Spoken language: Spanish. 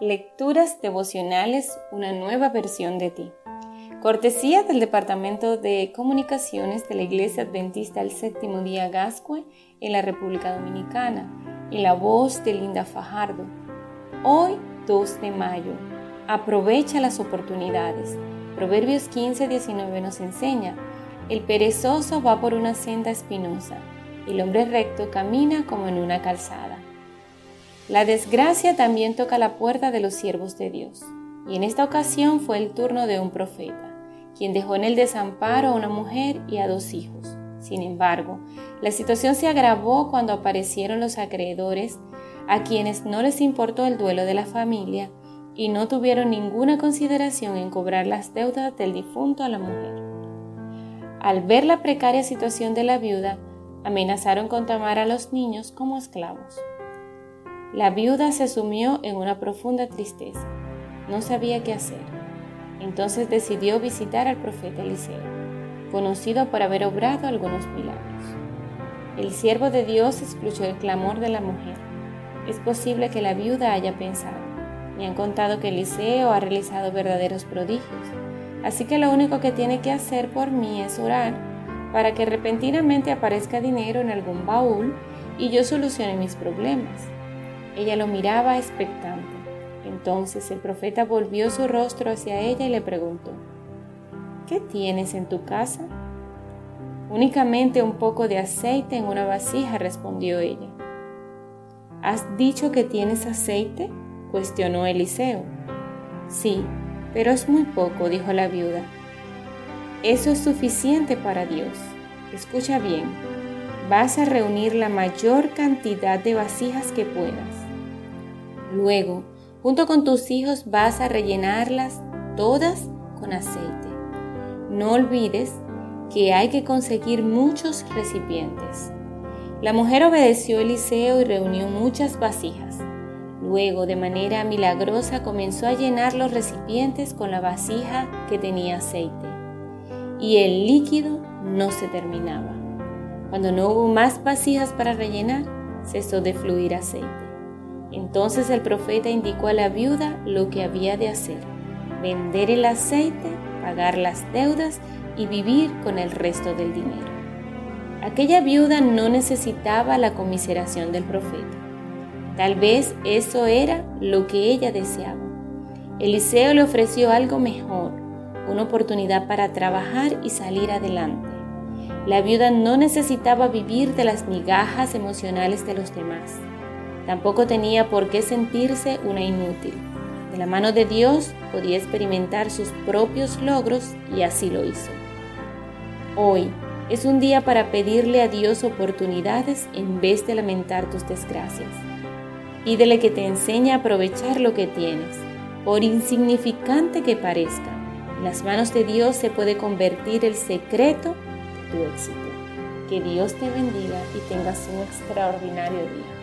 Lecturas devocionales, una nueva versión de ti. Cortesía del Departamento de Comunicaciones de la Iglesia Adventista del Séptimo Día Gascue en la República Dominicana, en la voz de Linda Fajardo. Hoy, 2 de mayo. Aprovecha las oportunidades. Proverbios 15, 19 nos enseña, el perezoso va por una senda espinosa, el hombre recto camina como en una calzada. La desgracia también toca la puerta de los siervos de Dios, y en esta ocasión fue el turno de un profeta, quien dejó en el desamparo a una mujer y a dos hijos. Sin embargo, la situación se agravó cuando aparecieron los acreedores, a quienes no les importó el duelo de la familia y no tuvieron ninguna consideración en cobrar las deudas del difunto a la mujer. Al ver la precaria situación de la viuda, amenazaron con tomar a los niños como esclavos. La viuda se sumió en una profunda tristeza. No sabía qué hacer. Entonces decidió visitar al profeta Eliseo, conocido por haber obrado algunos milagros. El siervo de Dios escuchó el clamor de la mujer. Es posible que la viuda haya pensado, me han contado que Eliseo ha realizado verdaderos prodigios, así que lo único que tiene que hacer por mí es orar para que repentinamente aparezca dinero en algún baúl y yo solucione mis problemas. Ella lo miraba expectante. Entonces el profeta volvió su rostro hacia ella y le preguntó, ¿qué tienes en tu casa? Únicamente un poco de aceite en una vasija, respondió ella. ¿Has dicho que tienes aceite? cuestionó Eliseo. Sí, pero es muy poco, dijo la viuda. Eso es suficiente para Dios. Escucha bien, vas a reunir la mayor cantidad de vasijas que puedas. Luego, junto con tus hijos vas a rellenarlas todas con aceite. No olvides que hay que conseguir muchos recipientes. La mujer obedeció Eliseo y reunió muchas vasijas. Luego, de manera milagrosa, comenzó a llenar los recipientes con la vasija que tenía aceite. Y el líquido no se terminaba. Cuando no hubo más vasijas para rellenar, cesó de fluir aceite. Entonces el profeta indicó a la viuda lo que había de hacer, vender el aceite, pagar las deudas y vivir con el resto del dinero. Aquella viuda no necesitaba la comiseración del profeta. Tal vez eso era lo que ella deseaba. Eliseo le ofreció algo mejor, una oportunidad para trabajar y salir adelante. La viuda no necesitaba vivir de las migajas emocionales de los demás. Tampoco tenía por qué sentirse una inútil. De la mano de Dios podía experimentar sus propios logros y así lo hizo. Hoy es un día para pedirle a Dios oportunidades en vez de lamentar tus desgracias. Pídele que te enseñe a aprovechar lo que tienes, por insignificante que parezca. En las manos de Dios se puede convertir el secreto tu éxito. Que Dios te bendiga y tengas un extraordinario día.